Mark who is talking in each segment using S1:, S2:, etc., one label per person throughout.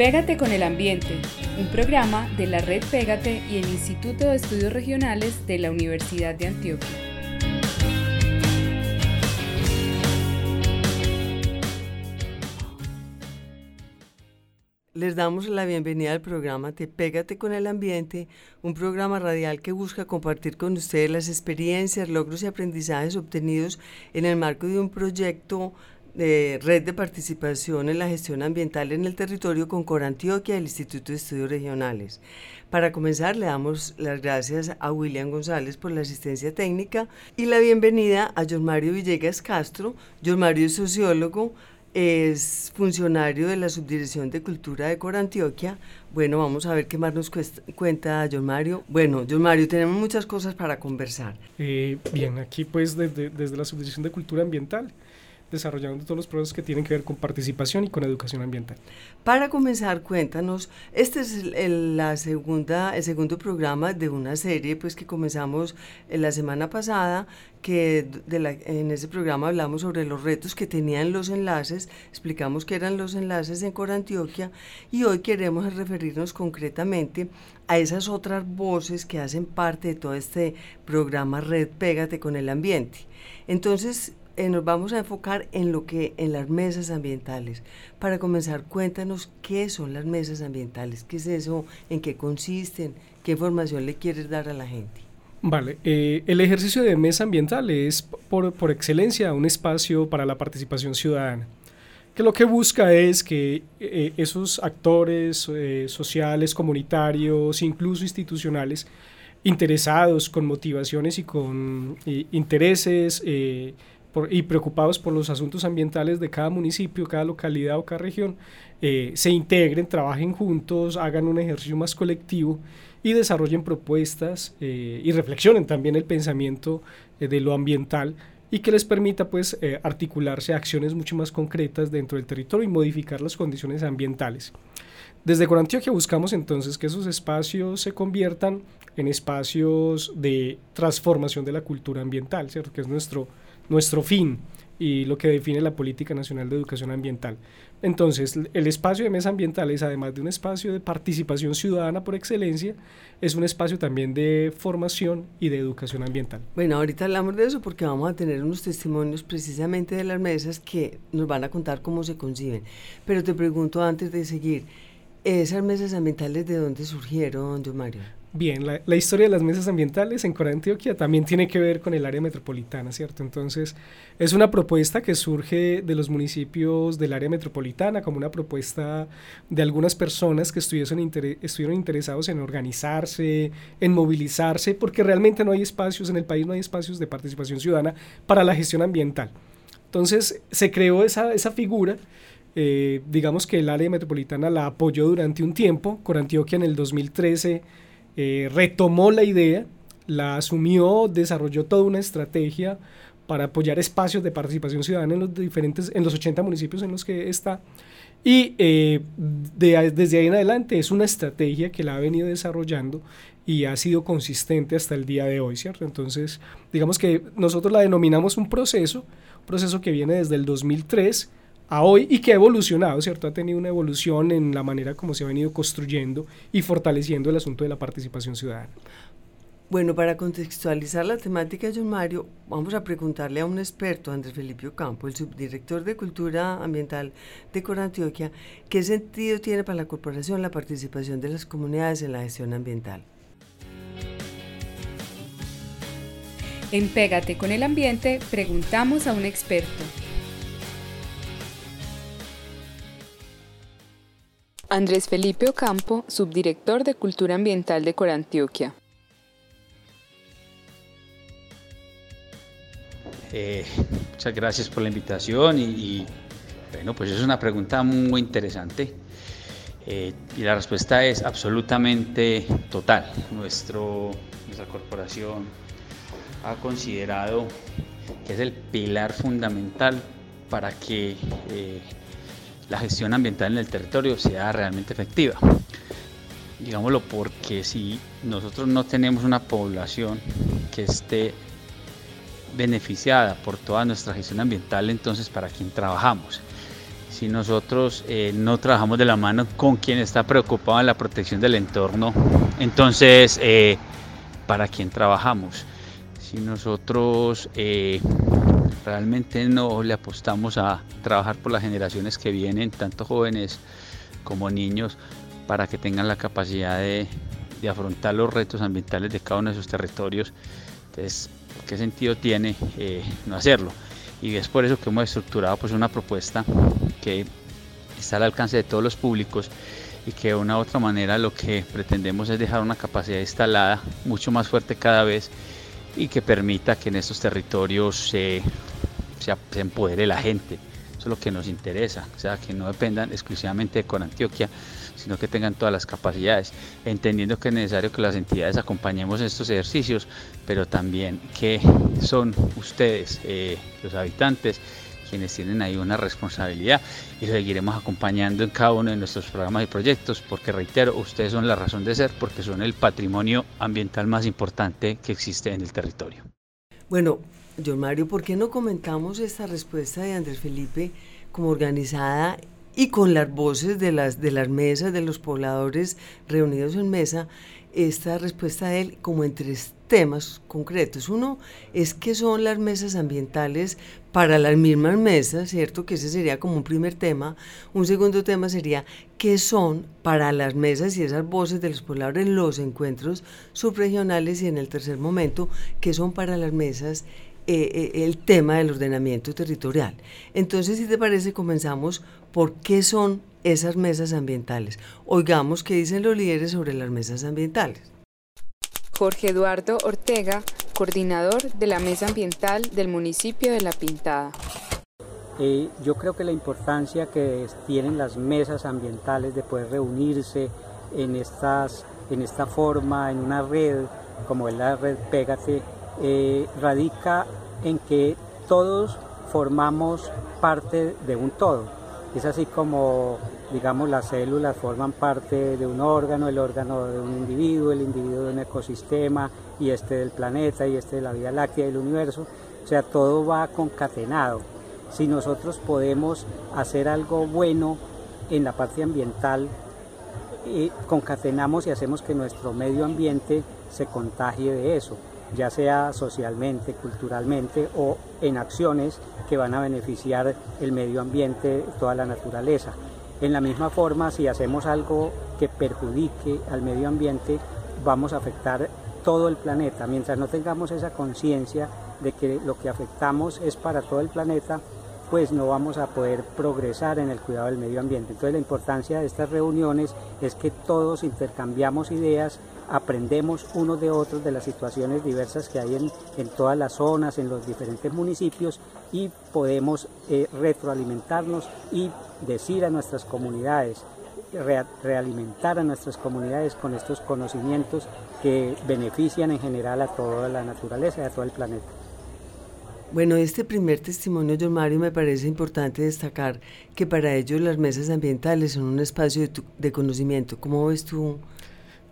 S1: Pégate con el ambiente, un programa de la Red Pégate y el Instituto de Estudios Regionales de la Universidad de Antioquia.
S2: Les damos la bienvenida al programa Te Pégate con el Ambiente, un programa radial que busca compartir con ustedes las experiencias, logros y aprendizajes obtenidos en el marco de un proyecto de red de participación en la gestión ambiental en el territorio con Corantioquia y el Instituto de Estudios Regionales. Para comenzar, le damos las gracias a William González por la asistencia técnica y la bienvenida a John Mario Villegas Castro. John Mario es sociólogo, es funcionario de la Subdirección de Cultura de Corantioquia. Bueno, vamos a ver qué más nos cuesta- cuenta John Mario. Bueno, John Mario, tenemos muchas cosas para conversar.
S3: Eh, bien, aquí pues desde, desde la Subdirección de Cultura Ambiental, desarrollando todos los procesos que tienen que ver con participación y con educación ambiental.
S2: Para comenzar, cuéntanos, este es el, la segunda, el segundo programa de una serie pues que comenzamos eh, la semana pasada, que en ese programa hablamos sobre los retos que tenían los enlaces, explicamos qué eran los enlaces en Corantioquia y hoy queremos referirnos concretamente a esas otras voces que hacen parte de todo este programa Red Pégate con el Ambiente. Entonces, eh, nos vamos a enfocar en lo que en las mesas ambientales. Para comenzar, cuéntanos qué son las mesas ambientales, qué es eso, en qué consisten, qué información le quieres dar a la gente.
S3: Vale, eh, el ejercicio de mesa ambiental es por, por excelencia un espacio para la participación ciudadana, que lo que busca es que eh, esos actores eh, sociales, comunitarios, incluso institucionales, interesados con motivaciones y con intereses por- y preocupados por los asuntos ambientales de cada municipio, cada localidad o cada región, eh, se integren, trabajen juntos, hagan un ejercicio más colectivo y desarrollen propuestas eh, y reflexionen también el pensamiento eh, de lo ambiental y que les permita pues eh, articularse acciones mucho más concretas dentro del territorio y modificar las condiciones ambientales. Desde Corantioquia buscamos entonces que esos espacios se conviertan en espacios de transformación de la cultura ambiental, ¿cierto? que es nuestro, nuestro fin y lo que define la Política Nacional de Educación Ambiental. Entonces, el espacio de mesa ambiental es además de un espacio de participación ciudadana por excelencia, es un espacio también de formación y de educación ambiental.
S2: Bueno, ahorita hablamos de eso porque vamos a tener unos testimonios precisamente de las mesas que nos van a contar cómo se conciben. Pero te pregunto antes de seguir, ¿esas mesas ambientales de dónde surgieron, don Mario?
S3: Bien, la, historia de las mesas ambientales en Corantioquia también tiene que ver con el área metropolitana, ¿cierto? Entonces, es una propuesta que surge de los municipios del área metropolitana, como una propuesta de algunas personas que estuvieron interesados en organizarse, en movilizarse, porque realmente no hay espacios, en el país no hay espacios de participación ciudadana para la gestión ambiental. Entonces, se creó esa, esa figura. eh, digamos que el área metropolitana la apoyó durante un tiempo. Corantioquia en el 2013 eh, retomó la idea, la asumió, desarrolló toda una estrategia para apoyar espacios de participación ciudadana en los diferentes, en los 80 municipios en los que está. Y eh, desde ahí en adelante es una estrategia que la ha venido desarrollando y ha sido consistente hasta el día de hoy, ¿cierto? Entonces, digamos que nosotros la denominamos un proceso, un proceso que viene desde el 2003 a hoy y que ha evolucionado, ¿cierto? Ha tenido una evolución en la manera como se ha venido construyendo y fortaleciendo el asunto de la participación ciudadana.
S2: Bueno, para contextualizar la temática, John Mario, vamos a preguntarle a un experto, Andrés Felipe Ocampo, el subdirector de Cultura Ambiental de Corantioquia, qué sentido tiene para la corporación la participación de las comunidades en la gestión ambiental.
S1: En Pégate con el Ambiente preguntamos a un experto. Andrés Felipe Ocampo, subdirector de Cultura Ambiental de Corantioquia.
S4: Eh, muchas gracias por la invitación y, bueno, pues es una pregunta muy interesante eh, y la respuesta es absolutamente total. Nuestra corporación ha considerado que es el pilar fundamental para que eh, la gestión ambiental en el territorio sea realmente efectiva. Digámoslo porque si nosotros no tenemos una población que esté beneficiada por toda nuestra gestión ambiental, entonces ¿para quién trabajamos? Si nosotros eh, no trabajamos de la mano con quien está preocupado en la protección del entorno, entonces eh, ¿para quién trabajamos? Si nosotros eh, realmente no le apostamos a trabajar por las generaciones que vienen, tanto jóvenes como niños, para que tengan la capacidad de, de afrontar los retos ambientales de cada uno de sus territorios, entonces ¿qué sentido tiene eh, no hacerlo? Y es por eso que hemos estructurado pues una propuesta que está al alcance de todos los públicos y que de una u otra manera lo que pretendemos es dejar una capacidad instalada mucho más fuerte cada vez y que permita que en estos territorios se, se, empodere la gente. Eso es lo que nos interesa, o sea, que no dependan exclusivamente de Conantioquia, sino que tengan todas las capacidades, entendiendo que es necesario que las entidades acompañemos estos ejercicios, pero también que son ustedes, eh, los habitantes, quienes tienen ahí una responsabilidad y seguiremos acompañando en cada uno de nuestros programas y proyectos, porque reitero, ustedes son la razón de ser, porque son el patrimonio ambiental más importante que existe en el territorio.
S2: Bueno, John Mario, ¿por qué no comentamos esta respuesta de Andrés Felipe como organizada y con las voces de las, de las mesas, de los pobladores reunidos en mesa, esta respuesta de él como en tres temas concretos. Uno es que son las mesas ambientales para las mismas mesas, ¿cierto? Que ese sería como un primer tema. Un segundo tema sería qué son para las mesas y esas voces de los pobladores los encuentros subregionales y en el tercer momento, qué son para las mesas eh, eh, el tema del ordenamiento territorial. Entonces, si te parece, comenzamos por qué son esas mesas ambientales. Oigamos qué dicen los líderes sobre las mesas ambientales.
S1: Jorge Eduardo Ortega, coordinador de la Mesa Ambiental del municipio de La Pintada.
S5: Yo creo que la importancia que tienen las mesas ambientales de poder reunirse en, estas, en esta forma, en una red como es la red Pégate, eh, radica en que todos formamos parte de un todo. Es así como, digamos, las células forman parte de un órgano, el órgano de un individuo, el individuo de un ecosistema, y este del planeta, y este de la Vía Láctea del universo. O sea, todo va concatenado. Si nosotros podemos hacer algo bueno en la parte ambiental, eh, concatenamos y hacemos que nuestro medio ambiente se contagie de eso ya sea socialmente, culturalmente o en acciones que van a beneficiar el medio ambiente, toda la naturaleza. En la misma forma, si hacemos algo que perjudique al medio ambiente, vamos a afectar todo el planeta. Mientras no tengamos esa conciencia de que lo que afectamos es para todo el planeta, pues no vamos a poder progresar en el cuidado del medio ambiente. Entonces la importancia de estas reuniones es que todos intercambiamos ideas, aprendemos unos de otros de las situaciones diversas que hay en, todas las zonas, en los diferentes municipios y podemos eh, retroalimentarnos y decir a nuestras comunidades, realimentar a nuestras comunidades con estos conocimientos que benefician en general a toda la naturaleza y a todo el planeta.
S2: Bueno, este primer testimonio, John Mario, me parece importante destacar que para ellos las mesas ambientales son un espacio de, conocimiento. ¿Cómo ves tú?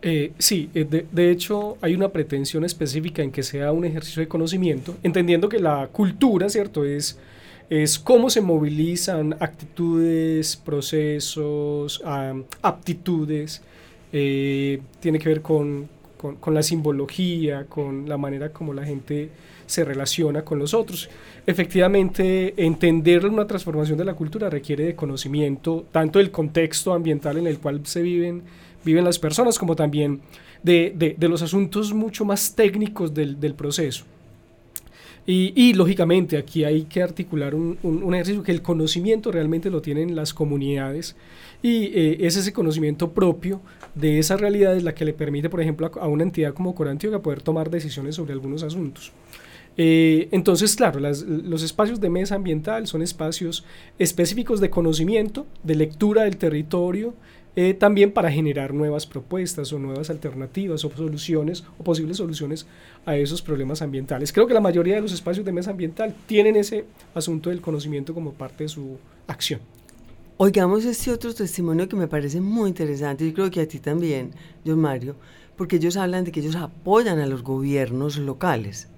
S3: Eh, sí, eh, de, hecho hay una pretensión específica en que sea un ejercicio de conocimiento, entendiendo que la cultura, ¿cierto? Es, es cómo se movilizan actitudes, procesos, aptitudes, eh, tiene que ver con, con la simbología, con la manera como la gente se relaciona con los otros. Efectivamente, entender una transformación de la cultura requiere de conocimiento tanto del contexto ambiental en el cual se viven, viven las personas, como también de, de, los asuntos mucho más técnicos del, del proceso. Y, lógicamente aquí hay que articular un, un, ejercicio que el conocimiento realmente lo tienen las comunidades y eh, es ese conocimiento propio de esa realidad es la que le permite, por ejemplo, a, una entidad como Corantioga poder tomar decisiones sobre algunos asuntos. Eh, entonces, claro, los espacios de mesa ambiental son espacios específicos de conocimiento, de lectura del territorio, eh, también para generar nuevas propuestas o nuevas alternativas o soluciones o posibles soluciones a esos problemas ambientales. Creo que la mayoría de los espacios de mesa ambiental tienen ese asunto del conocimiento como parte de su acción.
S2: Oigamos este otro testimonio que me parece muy interesante y creo que a ti también, John Mario, porque ellos hablan de que ellos apoyan a los gobiernos locales.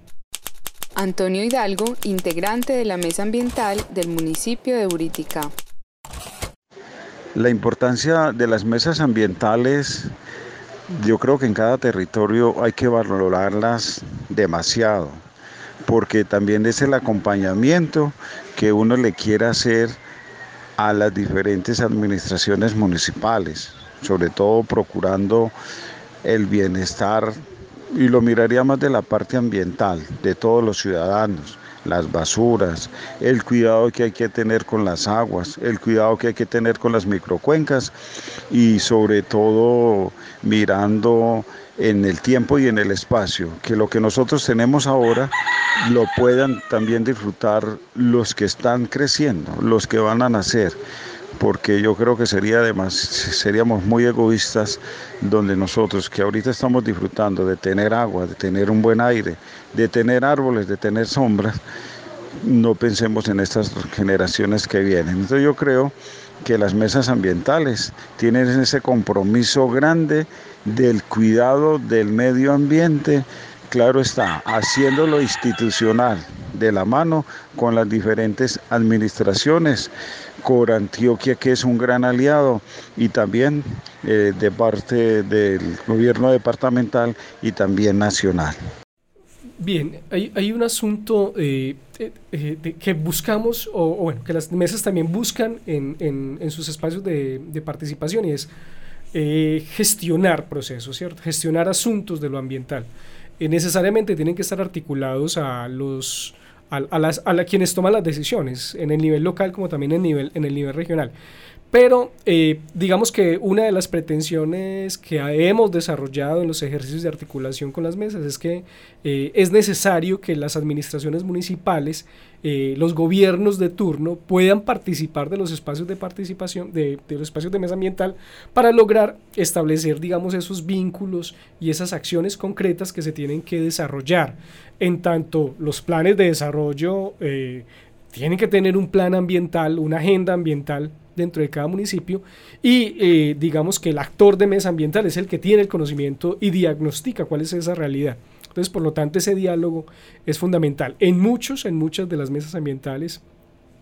S1: Antonio Hidalgo, integrante de la Mesa Ambiental del municipio de Uritica.
S6: La importancia de las mesas ambientales, yo creo que en cada territorio hay que valorarlas demasiado, porque también es el acompañamiento que uno le quiera hacer a las diferentes administraciones municipales, sobre todo procurando el bienestar y lo miraría más de la parte ambiental de todos los ciudadanos las basuras, el cuidado que hay que tener con las aguas, el cuidado que hay que tener con las microcuencas y sobre todo mirando en el tiempo y en el espacio, que lo que nosotros tenemos ahora lo puedan también disfrutar los que están creciendo, los que van a nacer porque yo creo que sería además, seríamos muy egoístas donde nosotros que ahorita estamos disfrutando de tener agua, de tener un buen aire, de tener árboles, de tener sombras, no pensemos en estas generaciones que vienen. Entonces yo creo que las mesas ambientales tienen ese compromiso grande del cuidado del medio ambiente, claro está, haciéndolo institucional de la mano con las diferentes administraciones Cor Antioquia, que es un gran aliado, y también eh, de parte del gobierno departamental y también nacional.
S3: Bien, hay, un asunto eh, eh, que buscamos, o, bueno, que las mesas también buscan en, sus espacios de, participación y es gestionar procesos, ¿cierto? Gestionar asuntos de lo ambiental. necesariamente tienen que estar articulados a los a, las, a quienes toman las decisiones, en el nivel local como también en, nivel, en el nivel regional. Pero eh, digamos que una de las pretensiones que hemos desarrollado en los ejercicios de articulación con las mesas es que eh, es necesario que las administraciones municipales, eh, los gobiernos de turno puedan participar de los espacios de participación, de, los espacios de mesa ambiental, para lograr establecer, digamos, esos vínculos y esas acciones concretas que se tienen que desarrollar. En tanto, los planes de desarrollo tienen que tener un plan ambiental, una agenda ambiental dentro de cada municipio y eh, digamos que el actor de mesa ambiental es el que tiene el conocimiento y diagnostica cuál es esa realidad. Entonces, por lo tanto, ese diálogo es fundamental. En muchos, en muchas de las mesas ambientales,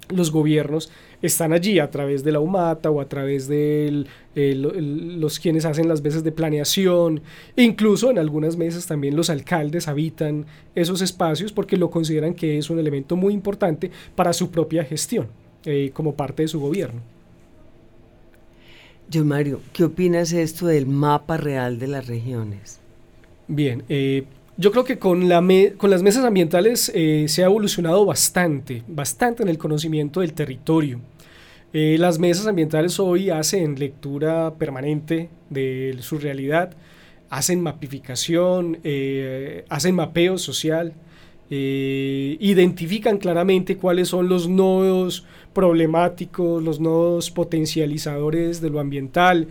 S3: los gobiernos están allí a través de la UMATA o a través de los quienes hacen las veces de planeación. incluso en algunas mesas también los alcaldes habitan esos espacios porque lo consideran que es un elemento muy importante para su propia gestión eh, como parte de su gobierno.
S2: Yo, Mario, ¿qué opinas de esto del mapa real de las regiones?
S3: Bien, eh, yo creo que con, la con las mesas ambientales eh, se ha evolucionado bastante, bastante en el conocimiento del territorio. Eh, las mesas ambientales hoy hacen lectura permanente de su realidad, hacen mapificación, hacen mapeo social, identifican claramente cuáles son los nodos problemáticos, los nodos potencializadores de lo ambiental,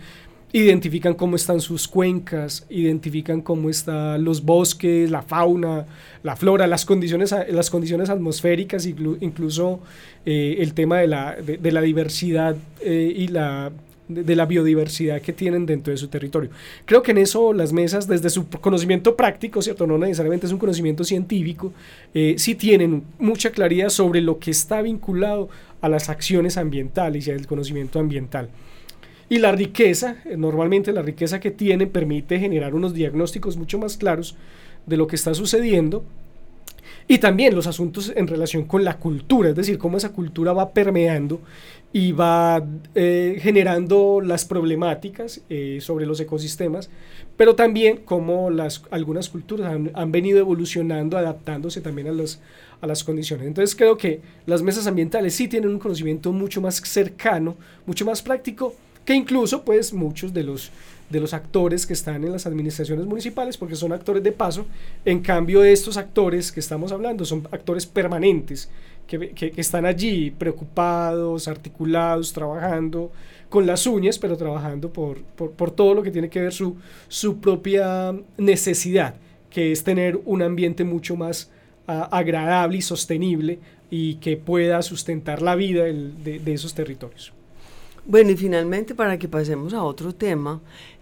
S3: identifican cómo están sus cuencas, identifican cómo están los bosques, la fauna, la flora, las condiciones, las condiciones atmosféricas, incluso eh, el tema de la, de, la diversidad eh, y la de, la biodiversidad que tienen dentro de su territorio. Creo que en eso las mesas, desde su conocimiento práctico, ¿cierto? No necesariamente es un conocimiento científico, eh, sí tienen mucha claridad sobre lo que está vinculado a las acciones ambientales y al conocimiento ambiental. Y la riqueza, eh, normalmente la riqueza que tiene permite generar unos diagnósticos mucho más claros de lo que está sucediendo y también los asuntos en relación con la cultura, es decir, cómo esa cultura va permeando y va eh, generando las problemáticas eh, sobre los ecosistemas, pero también cómo las, algunas culturas han, venido evolucionando, adaptándose también a, los, a las condiciones. Entonces creo que las mesas ambientales sí tienen un conocimiento mucho más cercano, mucho más práctico, que incluso pues muchos de los de los actores que están en las administraciones municipales, porque son actores de paso. En cambio, estos actores que estamos hablando son actores permanentes, que, que, están allí preocupados, articulados, trabajando con las uñas, pero trabajando por, por, por todo lo que tiene que ver su, su propia necesidad, que es tener un ambiente mucho más uh, agradable y sostenible y que pueda sustentar la vida de esos territorios.
S2: Bueno, y finalmente, para que pasemos a otro tema,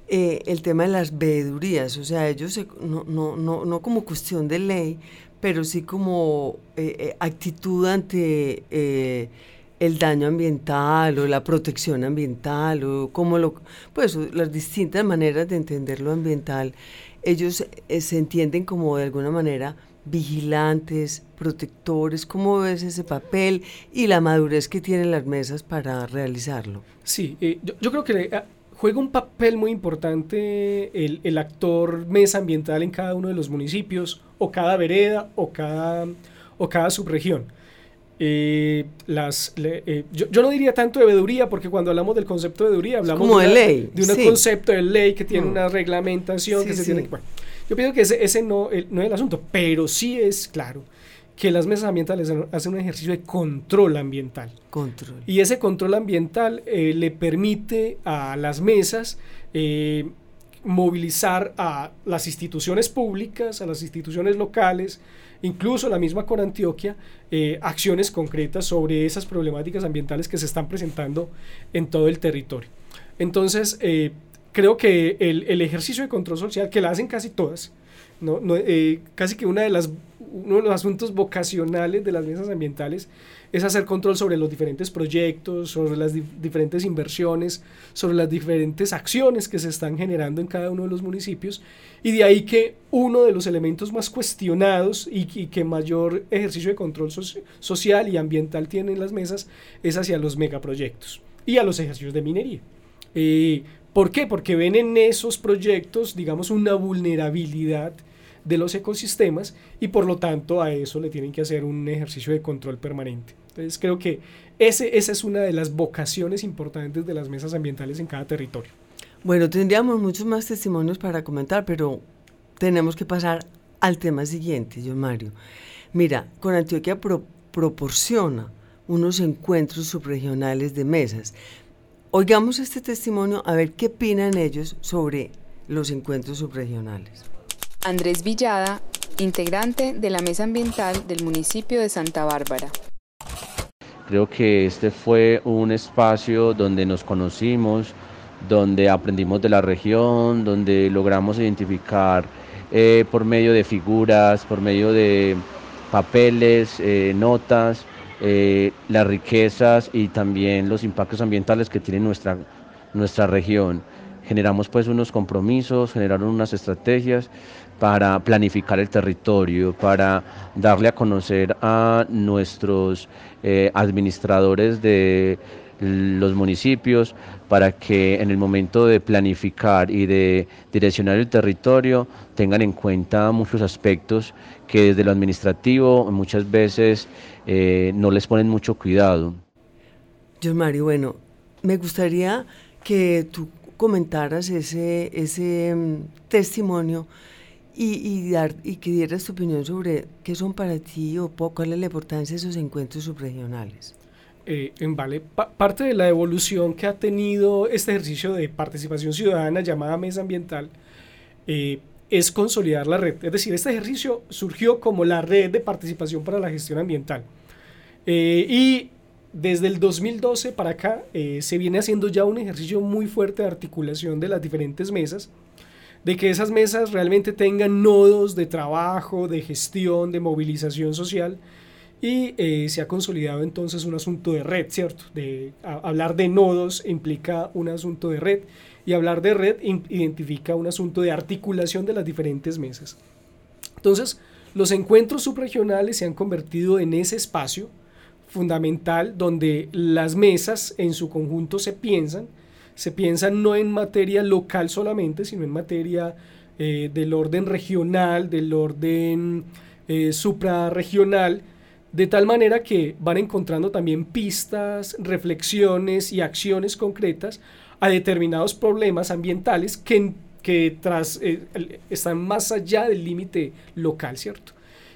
S2: eh, el tema de las veedurías, o sea, ellos no, no, no, no, como cuestión de ley, pero sí como eh, eh, actitud ante el daño ambiental o la protección ambiental o como lo, pues las distintas maneras de entender lo ambiental, ellos se entienden como de alguna manera vigilantes, protectores, ¿cómo ves ese papel y la madurez que tienen las mesas para realizarlo?
S3: Sí, yo, yo, creo que juega un papel muy importante el, actor mesa ambiental en cada uno de los municipios, o cada vereda, o cada, o cada subregión. Eh, las, eh, yo, no diría tanto de veeduría, porque cuando hablamos del concepto de veeduría hablamos
S2: de, ley.
S3: de un concepto de ley que tiene mm. una reglamentación que se tiene que... Bueno, yo pienso que ese, ese no, no es el asunto, pero sí es claro que las mesas ambientales hacen un ejercicio de control ambiental.
S2: Control.
S3: Y ese control ambiental eh, le permite a las mesas eh, movilizar a las instituciones públicas, a las instituciones locales, incluso la misma con Antioquia, eh, acciones concretas sobre esas problemáticas ambientales que se están presentando en todo el territorio. Entonces, creo que el, el, ejercicio de control social, que la hacen casi todas, no, no casi que una de las uno de los asuntos vocacionales de las mesas ambientales es hacer control sobre los diferentes proyectos, sobre las diferentes inversiones, sobre las diferentes acciones que se están generando en cada uno de los municipios. Y de ahí que uno de los elementos más cuestionados y, que mayor ejercicio de control social y ambiental tienen las mesas es hacia los megaproyectos y a los ejercicios de minería. Eh, ¿Por qué? Porque ven en esos proyectos, digamos, una vulnerabilidad de los ecosistemas y por lo tanto a eso le tienen que hacer un ejercicio de control permanente. Entonces creo que esa es una de las vocaciones importantes de las mesas ambientales en cada territorio.
S2: Bueno, tendríamos muchos más testimonios para comentar, pero tenemos que pasar al tema siguiente, yo Mario. Mira, con Antioquia proporciona unos encuentros subregionales de mesas. Oigamos este testimonio a ver qué opinan ellos sobre los encuentros subregionales.
S1: Andrés Villada, integrante de la Mesa Ambiental del municipio de Santa Bárbara.
S7: Creo que este fue un espacio donde nos conocimos, donde aprendimos de la región, donde logramos identificar eh, por medio de figuras, por medio de papeles, eh, notas, eh, las riquezas y también los impactos ambientales que tiene nuestra, nuestra región. Generamos pues unos compromisos, generaron unas estrategias para planificar el territorio, para darle a conocer a nuestros eh, administradores de los municipios para que en el momento de planificar y de direccionar el territorio tengan en cuenta muchos aspectos que desde lo administrativo muchas veces eh, no les ponen mucho cuidado.
S2: Yo, Mario, bueno, me gustaría que tú comentaras ese, ese mm, testimonio y, dar, y que dieras tu opinión sobre qué son para ti o cuál es la importancia de esos encuentros subregionales.
S3: Eh, vale, parte de la evolución que ha tenido este ejercicio de participación ciudadana llamada mesa ambiental eh, es consolidar la red. Es decir, este ejercicio surgió como la red de participación para la gestión ambiental. Eh, y desde el 2012 para acá eh, se viene haciendo ya un ejercicio muy fuerte de articulación de las diferentes mesas de que esas mesas realmente tengan nodos de trabajo, de gestión, de movilización social y eh, se ha consolidado entonces un asunto de red, ¿cierto? De hablar de nodos implica un asunto de red y hablar de red identifica un asunto de articulación de las diferentes mesas. Entonces, Los encuentros subregionales se han convertido en ese espacio fundamental donde las mesas en su conjunto se piensan, se piensan no en materia local solamente, sino en materia eh, del orden regional, del orden eh, suprarregional, de tal manera que van encontrando también pistas, reflexiones y acciones concretas a determinados problemas ambientales que, que tras, eh, están más allá del límite local, ¿cierto?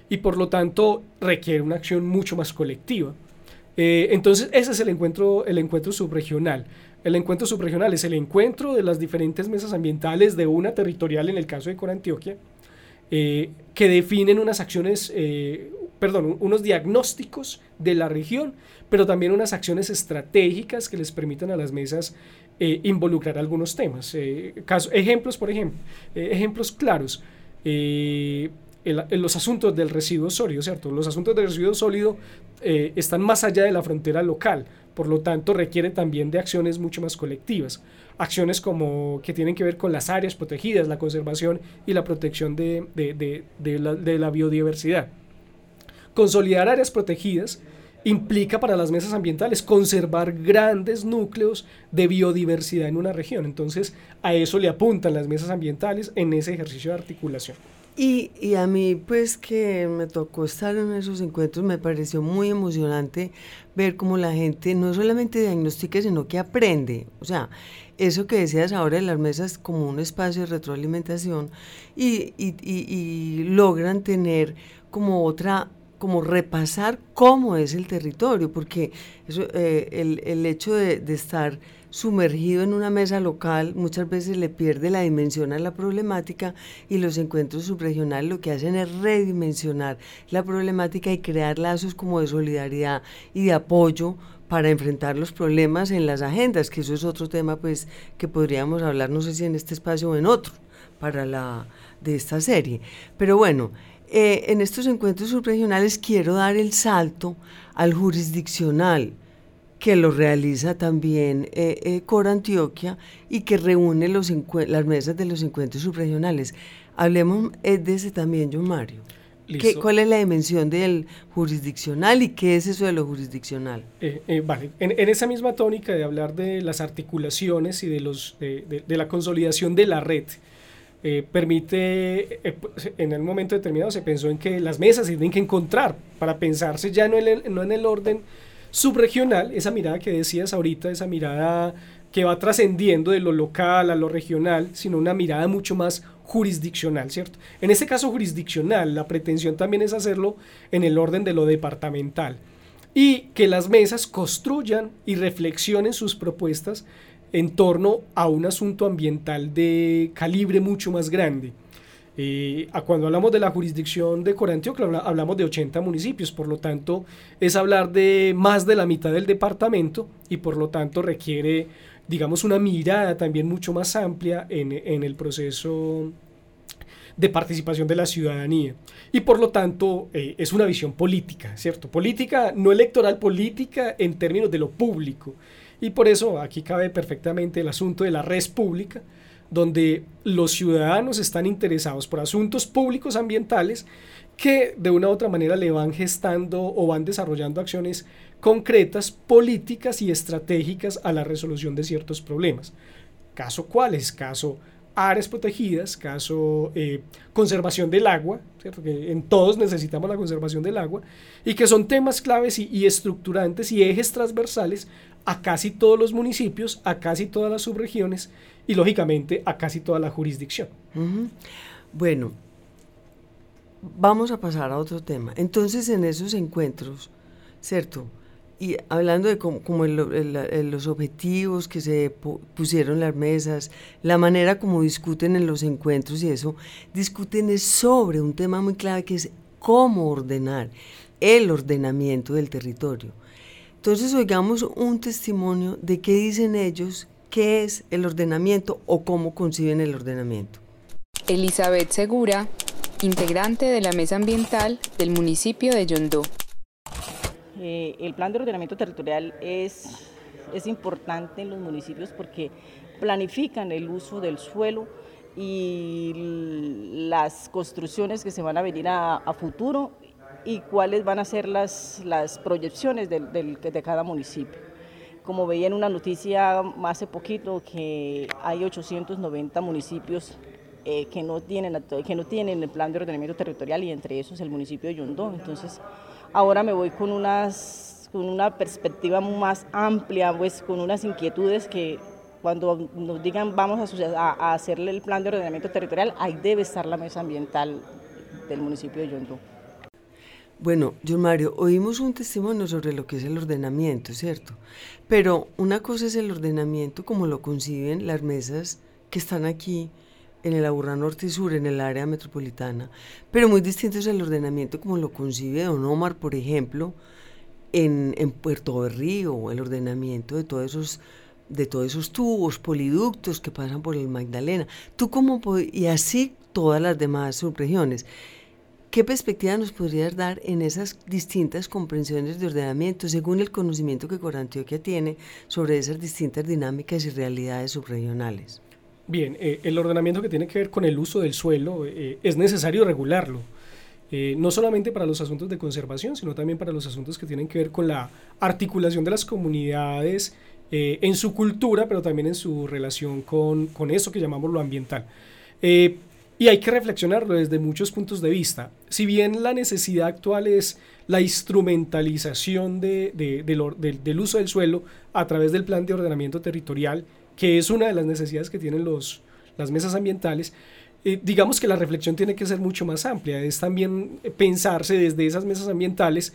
S3: Y por lo tanto requiere una acción mucho más colectiva. Eh, entonces, ese es el encuentro, el encuentro subregional. El encuentro subregional es el encuentro de las diferentes mesas ambientales de una territorial, en el caso de Corantioquia, eh, que definen unas acciones, perdón, unos diagnósticos de la región, pero también unas acciones estratégicas que les permitan a las mesas involucrar algunos temas. ejemplos, por ejemplo, ejemplos claros los asuntos del residuo sólido, ¿cierto? Los asuntos del residuo sólido eh, están más allá de la frontera local, por lo tanto requiere también de acciones mucho más colectivas, acciones como que tienen que ver con las áreas protegidas, la conservación y la protección de, la, de la biodiversidad. Consolidar áreas protegidas implica para las mesas ambientales conservar grandes núcleos de biodiversidad en una región. Entonces, a eso le apuntan las mesas ambientales en ese ejercicio de articulación.
S2: Y, y, a mí, pues que me tocó estar en esos encuentros, me pareció muy emocionante ver cómo la gente no solamente diagnostica, sino que aprende. O sea, eso que decías ahora de las mesas como un espacio de retroalimentación y, y, y logran tener como otra como repasar cómo es el territorio, porque eh, el, hecho de, de estar sumergido en una mesa local, muchas veces le pierde la dimensión a la problemática y los encuentros subregionales lo que hacen es redimensionar la problemática y crear lazos como de solidaridad y de apoyo para enfrentar los problemas en las agendas, que eso es otro tema pues que podríamos hablar, no sé si en este espacio o en otro, para la de esta serie. Pero bueno, eh, en estos encuentros subregionales quiero dar el salto al jurisdiccional, que lo realiza también eh, eh, Cor Antioquia y que reúne los las mesas de los encuentros subregionales. Hablemos eh, de ese también, John Mario. ¿Qué, ¿Cuál es la dimensión del jurisdiccional y qué es eso de lo jurisdiccional?
S3: vale, en, esa misma tónica de hablar de las articulaciones y de, los, de, la consolidación de la red, permite, pues, en el momento determinado se pensó en que las mesas se tienen que encontrar para pensarse ya no en no en el orden subregional, esa mirada que decías ahorita, esa mirada que va trascendiendo de lo local a lo regional, sino una mirada mucho más jurisdiccional, ¿cierto? En este caso jurisdiccional, la pretensión también es hacerlo en el orden de lo departamental y que las mesas construyan y reflexionen sus propuestas en torno a un asunto ambiental de calibre mucho más grande. Eh, cuando hablamos de la jurisdicción de Corantio, hablamos de 80 municipios, por lo tanto es hablar de más de la mitad del departamento y por lo tanto requiere, digamos, una mirada también mucho más amplia en, en el proceso de participación de la ciudadanía. Y por lo tanto eh, es una visión política, ¿cierto? Política, no electoral, política en términos de lo público. Y por eso aquí cabe perfectamente el asunto de la red pública, donde los ciudadanos están interesados por asuntos públicos ambientales que de una u otra manera le van gestando o van desarrollando acciones concretas, políticas y estratégicas a la resolución de ciertos problemas. Caso cuáles? Caso áreas protegidas, caso eh, conservación del agua, ¿cierto? que en todos necesitamos la conservación del agua, y que son temas claves y, y estructurantes y ejes transversales a casi todos los municipios, a casi todas las subregiones y lógicamente a casi toda la jurisdicción.
S2: Bueno, vamos a pasar a otro tema. Entonces en esos encuentros, ¿cierto? Y hablando de como, los objetivos que se pusieron las mesas, la manera como discuten en los encuentros y eso, discuten sobre un tema muy clave que es cómo ordenar el ordenamiento del territorio. Entonces oigamos un testimonio de qué dicen ellos, qué es el ordenamiento o cómo conciben el ordenamiento.
S1: Elizabeth Segura, integrante de la Mesa Ambiental del municipio de Yondó.
S8: Eh, el plan de ordenamiento territorial es, es importante en los municipios porque planifican el uso del suelo y las construcciones que se van a venir a, futuro y cuáles van a ser las, las proyecciones de cada municipio. Como veía en una noticia hace poquito que hay 890 municipios eh, que, no tienen, que no tienen el plan de ordenamiento territorial y entre esos el municipio de Yondó. Entonces, ahora me voy con, unas, con una perspectiva más amplia, pues con unas inquietudes que cuando nos digan vamos a, hacerle el plan de ordenamiento territorial, ahí debe estar la mesa ambiental del municipio de Yondó.
S2: Bueno, John Mario, oímos un testimonio sobre lo que es el ordenamiento, ¿cierto? Pero una cosa es el ordenamiento como lo conciben las mesas que están aquí en el Aburrá Norte y Sur, en el área metropolitana, pero muy distinto es el ordenamiento como lo concibe Don Omar, por ejemplo, en, en Puerto Berrío, el ordenamiento de todos esos de todos esos tubos, poliductos que pasan por el Magdalena. Tú cómo y así todas las demás subregiones. ¿Qué perspectiva nos podrías dar en esas distintas comprensiones de ordenamiento según el conocimiento que Corantioquia tiene sobre esas distintas dinámicas y realidades subregionales?
S3: Bien, eh, el ordenamiento que tiene que ver con el uso del suelo eh, es necesario regularlo. Eh, no solamente para los asuntos de conservación, sino también para los asuntos que tienen que ver con la articulación de las comunidades en su cultura, pero también en su relación con, eso que llamamos lo ambiental. y hay que reflexionarlo desde muchos puntos de vista. Si bien la necesidad actual es la instrumentalización de, del uso del suelo a través del plan de ordenamiento territorial, que es una de las necesidades que tienen los, las mesas ambientales, eh, digamos que la reflexión tiene que ser mucho más amplia, es también pensarse desde esas mesas ambientales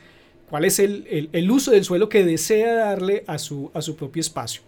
S3: cuál es el, el, uso del suelo que desea darle a su, a su propio espacio.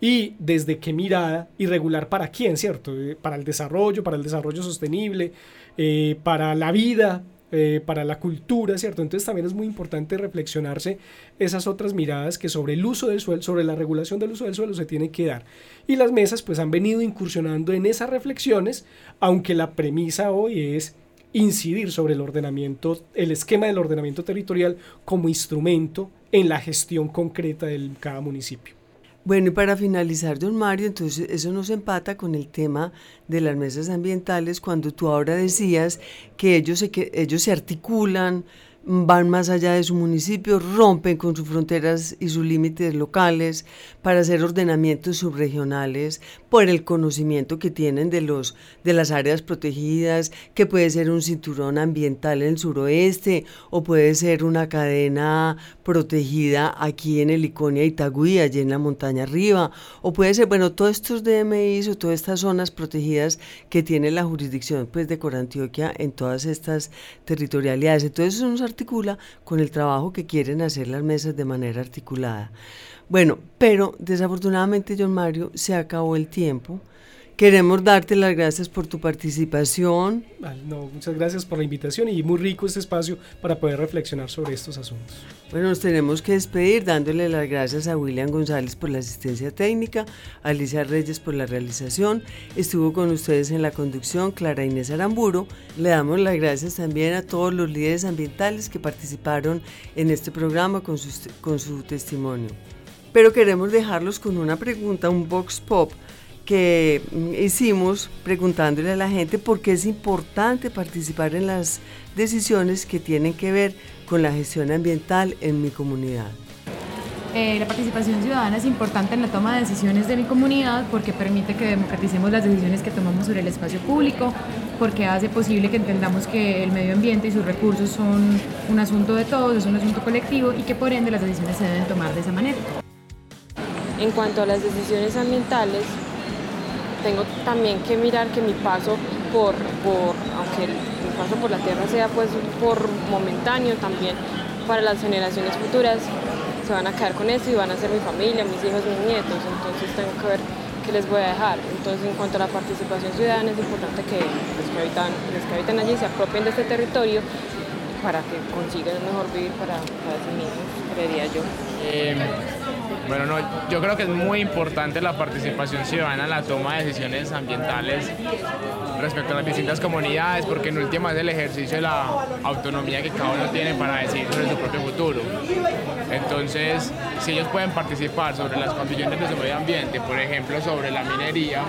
S3: Y desde qué mirada y regular para quién, ¿cierto? Eh, para el desarrollo, para el desarrollo sostenible, eh, para la vida, eh, para la cultura, ¿cierto? Entonces también es muy importante reflexionarse esas otras miradas que sobre el uso del suelo, sobre la regulación del uso del suelo se tiene que dar. Y las mesas pues han venido incursionando en esas reflexiones, aunque la premisa hoy es incidir sobre el ordenamiento, el esquema del ordenamiento territorial como instrumento en la gestión concreta de cada municipio.
S2: Bueno, y para finalizar, don Mario, entonces eso nos empata con el tema de las mesas ambientales, cuando tú ahora decías que ellos se, que ellos se articulan, van más allá de su municipio, rompen con sus fronteras y sus límites locales para hacer ordenamientos subregionales por el conocimiento que tienen de, los, de las áreas protegidas, que puede ser un cinturón ambiental en el suroeste o puede ser una cadena protegida aquí en el Iconia Itagüí, allí en la montaña arriba, o puede ser, bueno, todos estos DMIs o todas estas zonas protegidas que tiene la jurisdicción pues, de Corantioquia en todas estas territorialidades. Entonces eso nos articula con el trabajo que quieren hacer las mesas de manera articulada. Bueno, pero desafortunadamente, John Mario, se acabó el tiempo. Queremos darte las gracias por tu participación.
S3: No, muchas gracias por la invitación y muy rico este espacio para poder reflexionar sobre estos asuntos.
S2: Bueno, nos tenemos que despedir dándole las gracias a William González por la asistencia técnica, a Alicia Reyes por la realización. Estuvo con ustedes en la conducción Clara Inés Aramburo. Le damos las gracias también a todos los líderes ambientales que participaron en este programa con su, con su testimonio. Pero queremos dejarlos con una pregunta, un box pop que hicimos preguntándole a la gente por qué es importante participar en las decisiones que tienen que ver con la gestión ambiental en mi comunidad.
S9: Eh, la participación ciudadana es importante en la toma de decisiones de mi comunidad porque permite que democraticemos las decisiones que tomamos sobre el espacio público, porque hace posible que entendamos que el medio ambiente y sus recursos son un asunto de todos, es un asunto colectivo y que por ende las decisiones se deben tomar de esa manera.
S10: En cuanto a las decisiones ambientales, tengo también que mirar que mi paso por, por aunque mi paso por la tierra sea pues por momentáneo también para las generaciones futuras se van a quedar con esto y van a ser mi familia, mis hijos, mis nietos, entonces tengo que ver qué les voy a dejar. Entonces en cuanto a la participación ciudadana es importante que los que habitan, los que habitan allí se apropien de este territorio para que consigan mejor vivir para, para sí mismos, creería yo.
S11: Em, bueno, no, yo creo que es muy importante la participación ciudadana en la toma de decisiones ambientales respecto a las distintas comunidades, porque en última es el ejercicio de la autonomía que cada uno tiene para decidir sobre su propio futuro. Entonces, si ellos pueden participar sobre las condiciones de su medio ambiente, por ejemplo, sobre la minería,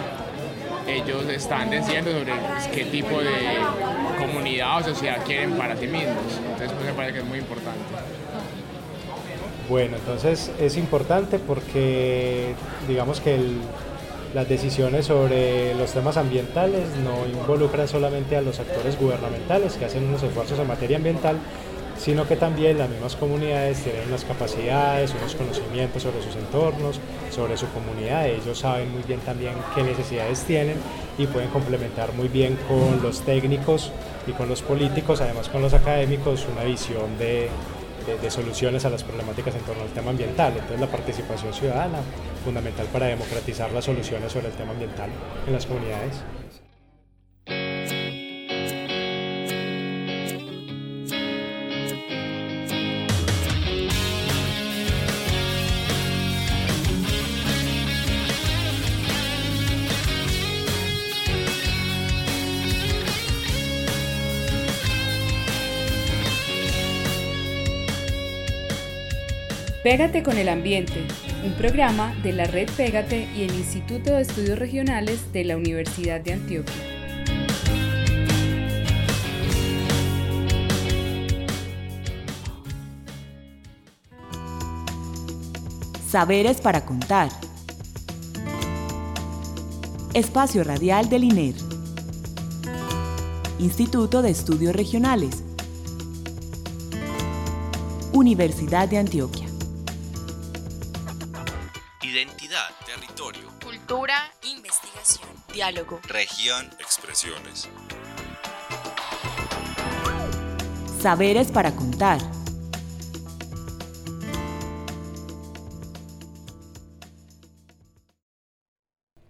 S11: ellos están decidiendo sobre qué tipo de comunidad o sociedad quieren para sí mismos. Entonces pues me parece que es muy importante.
S12: Bueno, entonces es importante porque digamos que las decisiones sobre los temas ambientales no involucran solamente a los actores gubernamentales que hacen unos esfuerzos en materia ambiental, sino que también las mismas comunidades tienen unas capacidades, unos conocimientos sobre sus entornos, sobre su comunidad, ellos saben muy bien también qué necesidades tienen y pueden complementar muy bien con los técnicos y con los políticos, además con los académicos, una visión de, de, soluciones a las problemáticas en torno al tema ambiental. Entonces la participación ciudadana, fundamental para democratizar las soluciones sobre el tema ambiental en las comunidades.
S1: Pégate con el Ambiente, un programa de la Red Pégate y el Instituto de Estudios Regionales de la Universidad de Antioquia.
S13: Saberes para contar. Espacio Radial del INER. Instituto de Estudios Regionales. Universidad de Antioquia.
S14: Diálogo,
S15: región, expresiones.
S13: Saberes para contar.